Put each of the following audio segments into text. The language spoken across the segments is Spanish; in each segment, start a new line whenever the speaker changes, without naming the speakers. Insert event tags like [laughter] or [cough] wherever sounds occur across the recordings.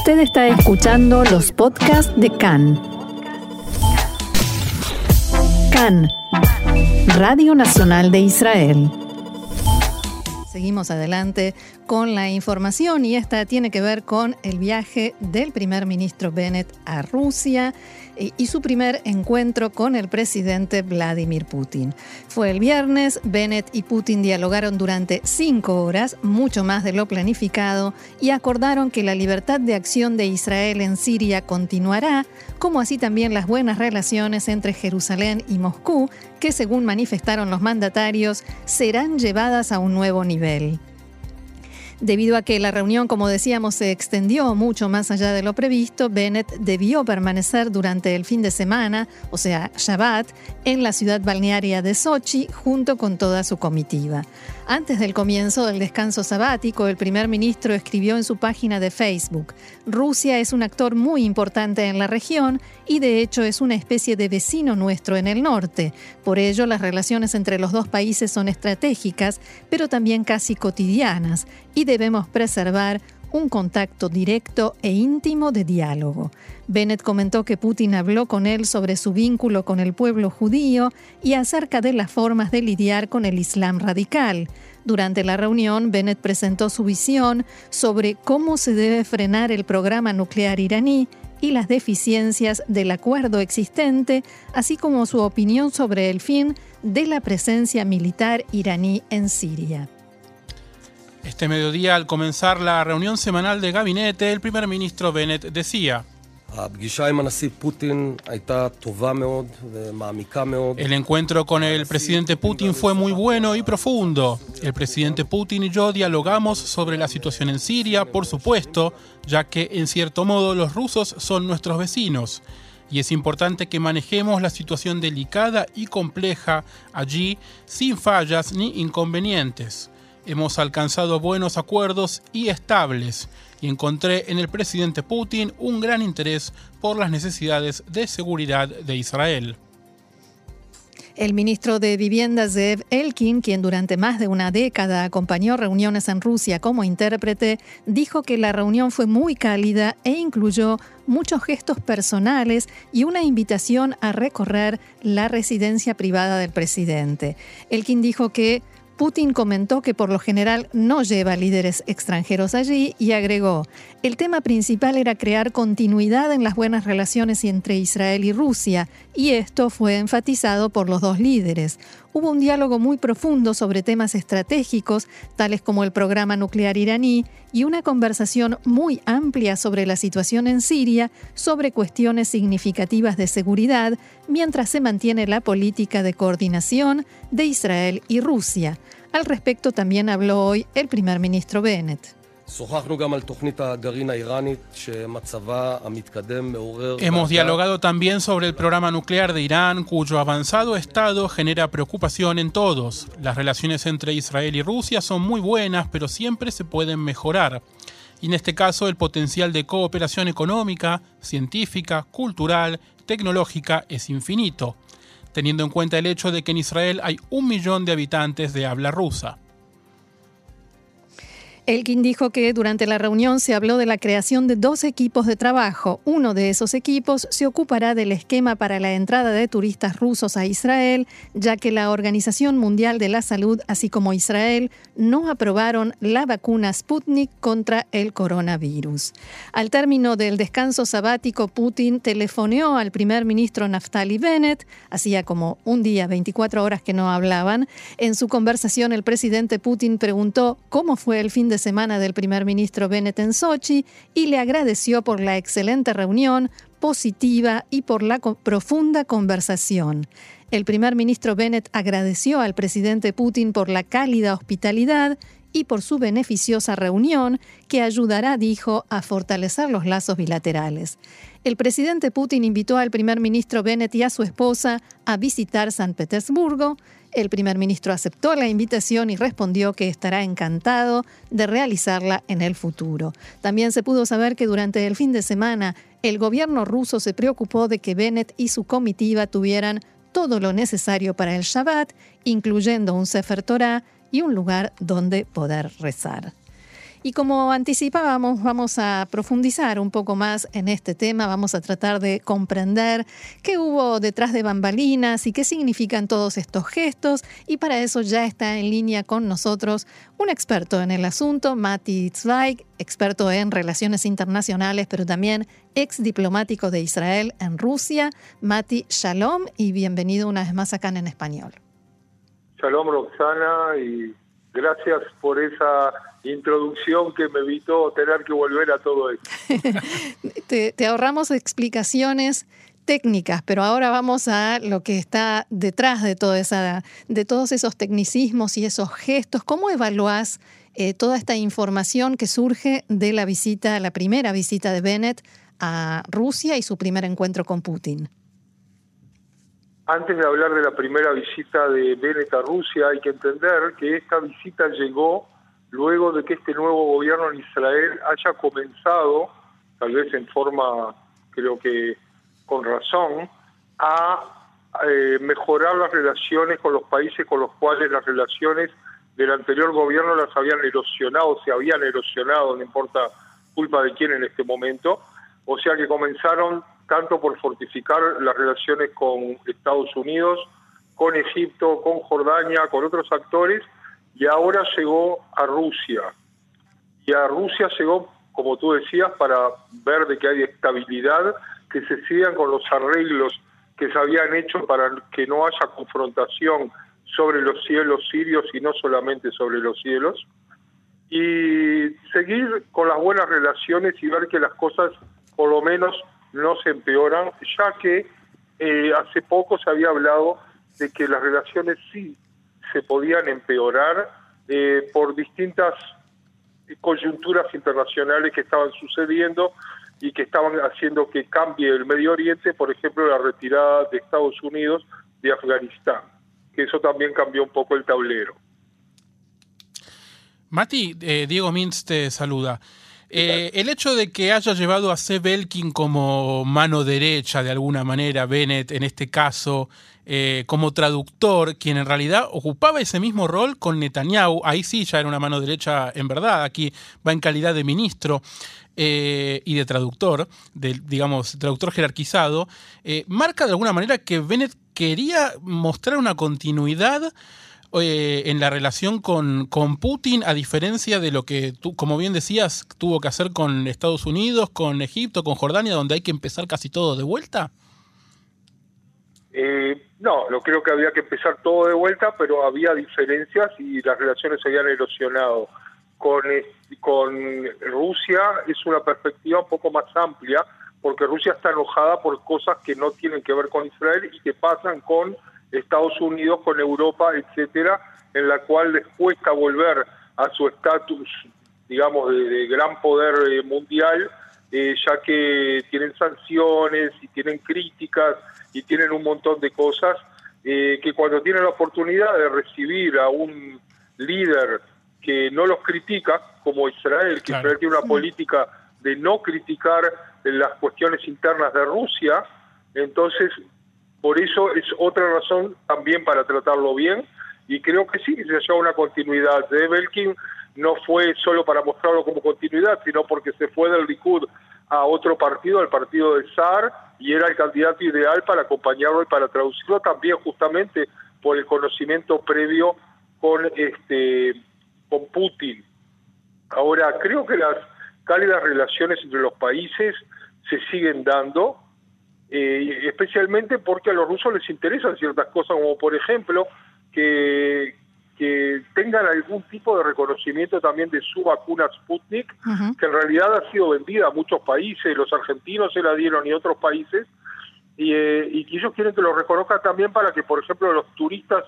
Usted está escuchando los podcasts de CAN. CAN, Radio Nacional de Israel.
Seguimos adelante con la información y esta tiene que ver con el viaje del primer ministro Bennett a Rusia y su primer encuentro con el presidente Vladimir Putin. Fue el viernes, Bennett y Putin dialogaron durante cinco horas, mucho más de lo planificado, y acordaron que la libertad de acción de Israel en Siria continuará, como así también las buenas relaciones entre Jerusalén y Moscú, que según manifestaron los mandatarios, serán llevadas a un nuevo nivel. Debido a que la reunión, como decíamos, se extendió mucho más allá de lo previsto, Bennett debió permanecer durante el fin de semana, o sea, Shabbat, en la ciudad balnearia de Sochi junto con toda su comitiva. Antes del comienzo del descanso sabático, el primer ministro escribió en su página de Facebook, Rusia es un actor muy importante en la región y de hecho es una especie de vecino nuestro en el norte. Por ello, las relaciones entre los dos países son estratégicas, pero también casi cotidianas, y debemos preservar un contacto directo e íntimo de diálogo. Bennett comentó que Putin habló con él sobre su vínculo con el pueblo judío y acerca de las formas de lidiar con el Islam radical. Durante la reunión, Bennett presentó su visión sobre cómo se debe frenar el programa nuclear iraní y las deficiencias del acuerdo existente, así como su opinión sobre el fin de la presencia militar iraní en Siria.
Este mediodía, al comenzar la reunión semanal de gabinete, el primer ministro Bennett decía, el encuentro con el presidente Putin fue muy bueno y profundo. El presidente Putin y yo dialogamos sobre la situación en Siria, por supuesto, ya que en cierto modo los rusos son nuestros vecinos. Y es importante que manejemos la situación delicada y compleja allí sin fallas ni inconvenientes hemos alcanzado buenos acuerdos y estables y encontré en el presidente Putin un gran interés por las necesidades de seguridad de Israel.
El ministro de Vivienda Zev Elkin, quien durante más de una década acompañó reuniones en Rusia como intérprete, dijo que la reunión fue muy cálida e incluyó muchos gestos personales y una invitación a recorrer la residencia privada del presidente. Elkin dijo que Putin comentó que por lo general no lleva líderes extranjeros allí y agregó, el tema principal era crear continuidad en las buenas relaciones entre Israel y Rusia, y esto fue enfatizado por los dos líderes. Hubo un diálogo muy profundo sobre temas estratégicos, tales como el programa nuclear iraní, y una conversación muy amplia sobre la situación en Siria, sobre cuestiones significativas de seguridad, mientras se mantiene la política de coordinación de Israel y Rusia. Al respecto también habló hoy el primer ministro Bennett.
Hemos dialogado también sobre el programa nuclear de Irán, cuyo avanzado estado genera preocupación en todos. Las relaciones entre Israel y Rusia son muy buenas, pero siempre se pueden mejorar. Y en este caso el potencial de cooperación económica, científica, cultural, tecnológica es infinito teniendo en cuenta el hecho de que en Israel hay un millón de habitantes de habla rusa.
Elkin dijo que durante la reunión se habló de la creación de dos equipos de trabajo. Uno de esos equipos se ocupará del esquema para la entrada de turistas rusos a Israel, ya que la Organización Mundial de la Salud, así como Israel, no aprobaron la vacuna Sputnik contra el coronavirus. Al término del descanso sabático, Putin telefoneó al primer ministro Naftali Bennett, hacía como un día, 24 horas que no hablaban. En su conversación, el presidente Putin preguntó cómo fue el fin de semana del primer ministro Bennett en Sochi y le agradeció por la excelente reunión, positiva y por la profunda conversación. El primer ministro Bennett agradeció al presidente Putin por la cálida hospitalidad y por su beneficiosa reunión que ayudará, dijo, a fortalecer los lazos bilaterales. El presidente Putin invitó al primer ministro Bennett y a su esposa a visitar San Petersburgo, el primer ministro aceptó la invitación y respondió que estará encantado de realizarla en el futuro. También se pudo saber que durante el fin de semana el gobierno ruso se preocupó de que Bennett y su comitiva tuvieran todo lo necesario para el Shabbat, incluyendo un Sefer Torah y un lugar donde poder rezar. Y como anticipábamos, vamos a profundizar un poco más en este tema, vamos a tratar de comprender qué hubo detrás de bambalinas y qué significan todos estos gestos. Y para eso ya está en línea con nosotros un experto en el asunto, Mati Zweig, experto en relaciones internacionales, pero también ex diplomático de Israel en Rusia. Mati, shalom y bienvenido una vez más acá en Español.
Shalom Roxana y gracias por esa introducción que me evitó tener que volver a todo esto. [laughs]
te, ahorramos explicaciones técnicas, pero ahora vamos a lo que está detrás de, toda esa, de todos esos tecnicismos y esos gestos. ¿Cómo evaluás eh, toda esta información que surge de la visita, la primera visita de Bennett a Rusia y su primer encuentro con Putin?
Antes de hablar de la primera visita de Bennett a Rusia, hay que entender que esta visita llegó luego de que este nuevo gobierno en Israel haya comenzado, tal vez en forma, creo que con razón, a eh, mejorar las relaciones con los países con los cuales las relaciones del anterior gobierno las habían erosionado, se habían erosionado, no importa culpa de quién en este momento, o sea que comenzaron tanto por fortificar las relaciones con Estados Unidos, con Egipto, con Jordania, con otros actores, y ahora llegó a Rusia. Y a Rusia llegó, como tú decías, para ver de que hay estabilidad, que se sigan con los arreglos que se habían hecho para que no haya confrontación sobre los cielos sirios y no solamente sobre los cielos, y seguir con las buenas relaciones y ver que las cosas por lo menos no se empeoran, ya que eh, hace poco se había hablado de que las relaciones sí se podían empeorar eh, por distintas coyunturas internacionales que estaban sucediendo y que estaban haciendo que cambie el Medio Oriente, por ejemplo, la retirada de Estados Unidos de Afganistán, que eso también cambió un poco el tablero.
Mati, eh, Diego Mintz te saluda. Eh, el hecho de que haya llevado a Seb Elkin como mano derecha, de alguna manera, Bennett en este caso, eh, como traductor, quien en realidad ocupaba ese mismo rol con Netanyahu, ahí sí ya era una mano derecha en verdad, aquí va en calidad de ministro. Eh, y de traductor, digamos, traductor jerarquizado, marca de alguna manera que Bennett quería mostrar una continuidad eh, en la relación con, con, Putin, a diferencia de lo que tú, como bien decías, tuvo que hacer con Estados Unidos, con Egipto, con Jordania, donde hay que empezar casi todo de vuelta?
Eh, no, no creo que había que empezar todo de vuelta, pero había diferencias y las relaciones se habían erosionado. Con, con Rusia es una perspectiva un poco más amplia, porque Rusia está enojada por cosas que no tienen que ver con Israel y que pasan con Estados Unidos con Europa, etcétera, en la cual les cuesta volver a su estatus, digamos, de, gran poder eh, mundial, eh, ya que tienen sanciones y tienen críticas y tienen un montón de cosas eh, que cuando tienen la oportunidad de recibir a un líder que no los critica, como Israel, que Israel tiene una política de no criticar las cuestiones internas de Rusia, entonces por eso es otra razón también para tratarlo bien y creo que sí, se haya una continuidad. De Belkin no fue solo para mostrarlo como continuidad, sino porque se fue del Likud a otro partido, al partido de SAR, y era el candidato ideal para acompañarlo y para traducirlo también justamente por el conocimiento previo con este con Putin. Ahora, creo que las cálidas relaciones entre los países se siguen dando, eh, especialmente porque a los rusos les interesan ciertas cosas, como por ejemplo que, que tengan algún tipo de reconocimiento también de su vacuna Sputnik, que en realidad ha sido vendida a muchos países, los argentinos se la dieron y otros países, y, eh, y que ellos quieren que lo reconozcan también para que, por ejemplo, los turistas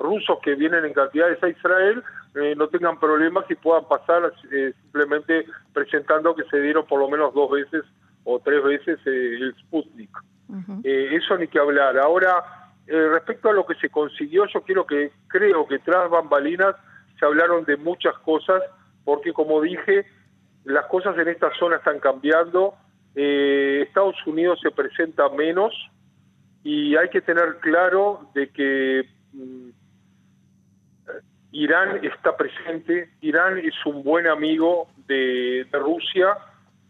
rusos que vienen en cantidades a Israel eh, no tengan problemas y puedan pasar simplemente presentando que se dieron por lo menos dos veces o tres veces eh, el Sputnik. Eh, eso ni que hablar. Ahora, eh, respecto a lo que se consiguió, yo quiero que creo que tras bambalinas se hablaron de muchas cosas, porque como dije, las cosas en esta zona están cambiando. Estados Unidos se presenta menos y hay que tener claro de que mm, Irán está presente, Irán es un buen amigo de, Rusia,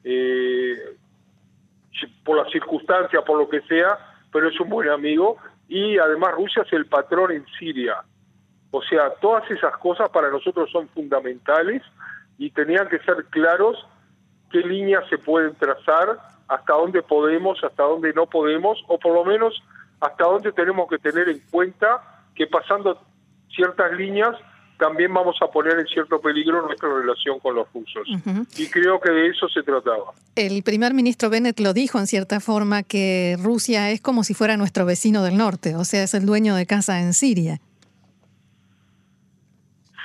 eh, por las circunstancias, por lo que sea, pero es un buen amigo, y además Rusia es el patrón en Siria. O sea, todas esas cosas para nosotros son fundamentales y tenían que ser claros qué líneas se pueden trazar, hasta dónde podemos, hasta dónde no podemos, o por lo menos hasta dónde tenemos que tener en cuenta que pasando ciertas líneas también vamos a poner en cierto peligro nuestra relación con los rusos. Y creo que de eso se trataba.
El primer ministro Bennett lo dijo en cierta forma que Rusia es como si fuera nuestro vecino del norte, o sea, es el dueño de casa en Siria.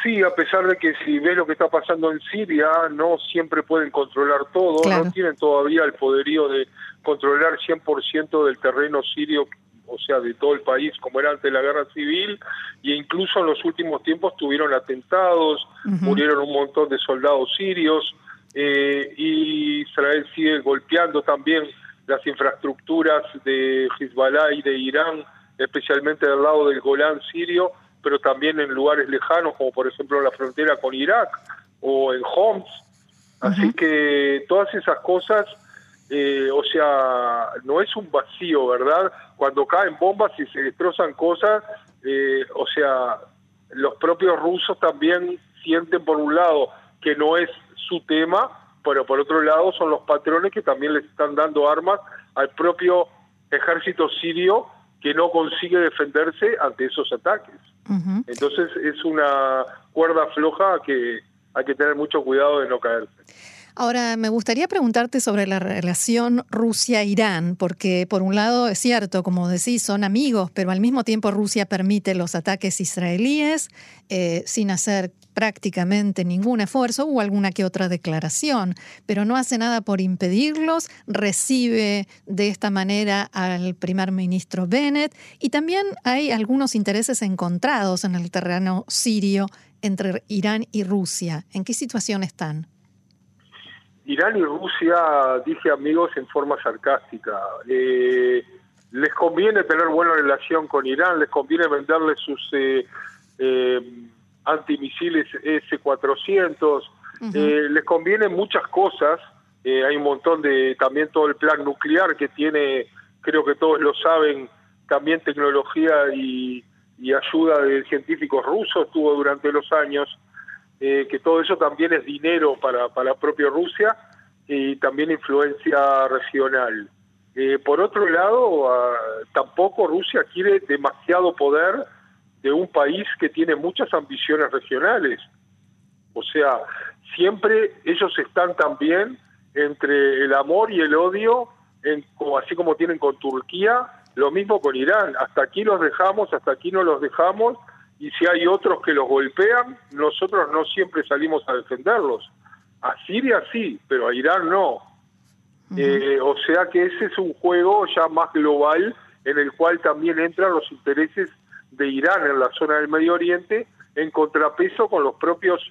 Sí, a pesar de que si ves lo que está pasando en Siria, no siempre pueden controlar todo, no tienen todavía el poderío de controlar 100% del terreno sirio o sea, de todo el país, como era antes de la guerra civil, e incluso en los últimos tiempos tuvieron atentados, murieron un montón de soldados sirios, eh, y Israel sigue golpeando también las infraestructuras de Hezbollah y de Irán, especialmente del lado del Golán sirio, pero también en lugares lejanos, como por ejemplo la frontera con Irak o en Homs. Así que todas esas cosas eh, o sea, no es un vacío, ¿verdad? Cuando caen bombas y se destrozan cosas, eh, o sea, los propios rusos también sienten por un lado que no es su tema, pero por otro lado son los patrones que también les están dando armas al propio ejército sirio que no consigue defenderse ante esos ataques. Entonces es una cuerda floja que hay que tener mucho cuidado de no caerse.
Ahora, me gustaría preguntarte sobre la relación Rusia-Irán, porque por un lado es cierto, como decís, son amigos, pero al mismo tiempo Rusia permite los ataques israelíes eh, sin hacer prácticamente ningún esfuerzo o alguna que otra declaración, pero no hace nada por impedirlos, recibe de esta manera al primer ministro Bennett y también hay algunos intereses encontrados en el terreno sirio entre Irán y Rusia. ¿En qué situación están?
Irán y Rusia, dije amigos en forma sarcástica, eh, les conviene tener buena relación con Irán, les conviene venderle sus eh, eh, antimisiles S-400, les conviene muchas cosas, hay un montón de, también todo el plan nuclear que tiene, creo que todos lo saben, también tecnología y, y ayuda de científicos rusos tuvo durante los años. Eh, que todo eso también es dinero para, para la propia Rusia y también influencia regional. Eh, por otro lado, ah, tampoco Rusia quiere demasiado poder de un país que tiene muchas ambiciones regionales. O sea, siempre ellos están también entre el amor y el odio, en, así como tienen con Turquía, lo mismo con Irán. Hasta aquí los dejamos, hasta aquí no los dejamos, y si hay otros que los golpean, nosotros no siempre salimos a defenderlos. A Siria sí, pero a Irán no. Eh, o sea que ese es un juego ya más global en el cual también entran los intereses de Irán en la zona del Medio Oriente en contrapeso con los propios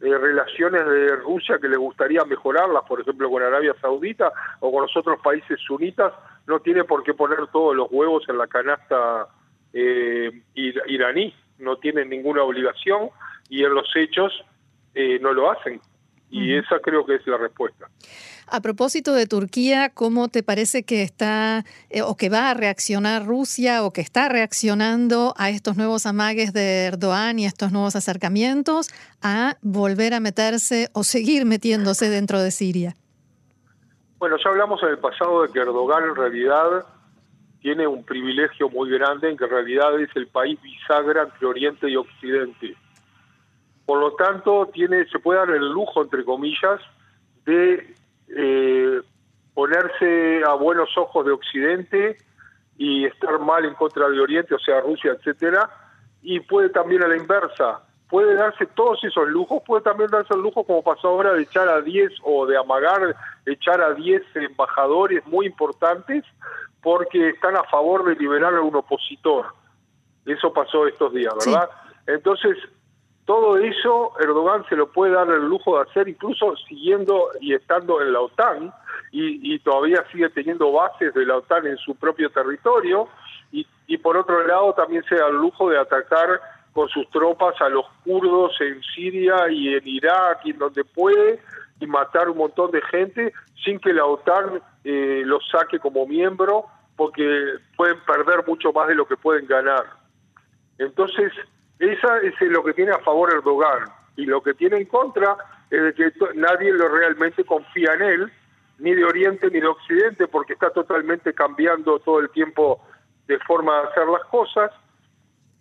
eh, relaciones de Rusia que le gustaría mejorarlas, por ejemplo con Arabia Saudita o con los otros países sunitas, no tiene por qué poner todos los huevos en la canasta eh, iraní no tienen ninguna obligación y en los hechos eh, no lo hacen. Y esa creo que es la respuesta.
A propósito de Turquía, ¿cómo te parece que está eh, o que va a reaccionar Rusia o que está reaccionando a estos nuevos amagues de Erdogan y estos nuevos acercamientos a volver a meterse o seguir metiéndose dentro de Siria?
Bueno, ya hablamos en el pasado de que Erdogan en realidad tiene un privilegio muy grande en que en realidad es el país bisagra entre Oriente y Occidente. Por lo tanto, tiene, se puede dar el lujo, entre comillas, de eh, ponerse a buenos ojos de Occidente y estar mal en contra de Oriente, o sea, Rusia, etcétera, y puede también a la inversa, puede darse todos esos lujos, puede también darse el lujo como pasó ahora de echar a 10 o de amagar, echar a 10 embajadores muy importantes porque están a favor de liberar a un opositor. Eso pasó estos días, ¿verdad? Entonces, todo eso Erdogan se lo puede dar el lujo de hacer, incluso siguiendo y estando en la OTAN, y, todavía sigue teniendo bases de la OTAN en su propio territorio, y, y por otro lado también se da el lujo de atacar con sus tropas a los kurdos en Siria y en Irak y donde puede y matar un montón de gente sin que la OTAN eh, los saque como miembro porque pueden perder mucho más de lo que pueden ganar. Entonces, esa es lo que tiene a favor Erdogan y lo que tiene en contra es de que nadie lo realmente confía en él, ni de Oriente ni de Occidente, porque está totalmente cambiando todo el tiempo de forma de hacer las cosas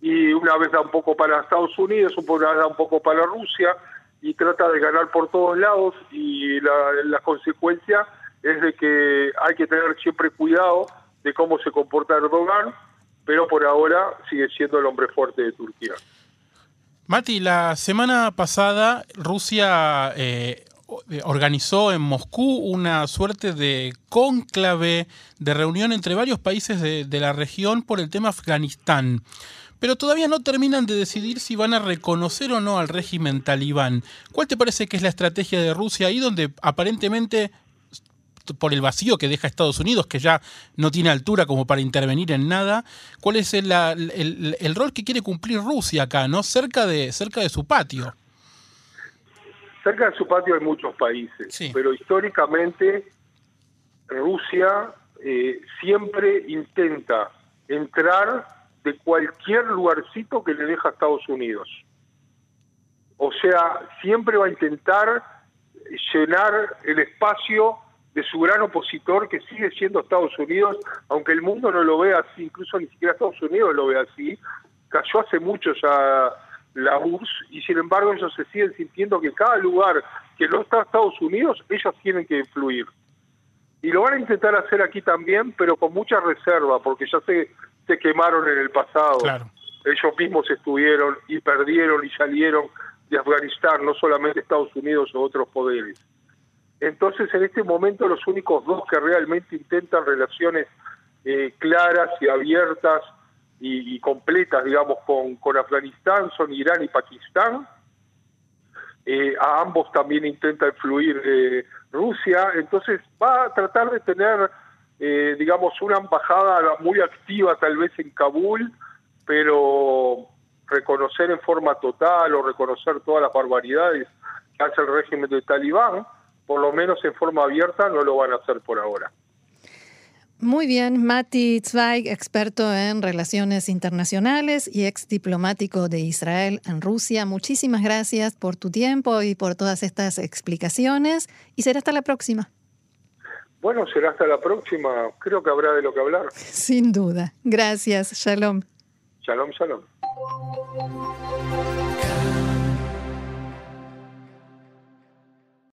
y una vez da un poco para Estados Unidos, una vez da un poco para Rusia y trata de ganar por todos lados y la, la consecuencia es de que hay que tener siempre cuidado de cómo se comporta Erdogan, pero por ahora sigue siendo el hombre fuerte de Turquía.
Mati, la semana pasada Rusia eh, organizó en Moscú una suerte de cónclave de reunión entre varios países de, de la región por el tema Afganistán pero todavía no terminan de decidir si van a reconocer o no al régimen talibán. ¿Cuál te parece que es la estrategia de Rusia ahí donde aparentemente por el vacío que deja Estados Unidos, que ya no tiene altura como para intervenir en nada, ¿cuál es el, el, rol que quiere cumplir Rusia acá, no cerca de cerca de su patio?
Cerca de su patio hay muchos países, pero históricamente Rusia eh, siempre intenta entrar de cualquier lugarcito que le deja a Estados Unidos. O sea, siempre va a intentar llenar el espacio de su gran opositor que sigue siendo Estados Unidos, aunque el mundo no lo vea así, incluso ni siquiera Estados Unidos lo ve así. Cayó hace mucho ya la URSS y sin embargo ellos se siguen sintiendo que cada lugar que no está Estados Unidos, ellos tienen que influir. Y lo van a intentar hacer aquí también, pero con mucha reserva, porque ya se se quemaron en el pasado. Ellos mismos estuvieron y perdieron y salieron de Afganistán, no solamente Estados Unidos o otros poderes. Entonces, en este momento, los únicos dos que realmente intentan relaciones eh, claras y abiertas y, completas, digamos, con, con, Afganistán son Irán y Pakistán. Eh, a ambos también intenta influir eh, Rusia. Entonces, va a tratar de tener eh, digamos, una embajada muy activa tal vez en Kabul, pero reconocer en forma total o reconocer todas las barbaridades que hace el régimen de Talibán, por lo menos en forma abierta, no lo van a hacer por ahora.
Muy bien, Mati Zweig, experto en relaciones internacionales y ex diplomático de Israel en Rusia. Muchísimas gracias por tu tiempo y por todas estas explicaciones y será hasta la próxima.
Bueno, será hasta la próxima. Creo que habrá de lo que hablar.
Sin duda. Gracias. Shalom.
Shalom, shalom.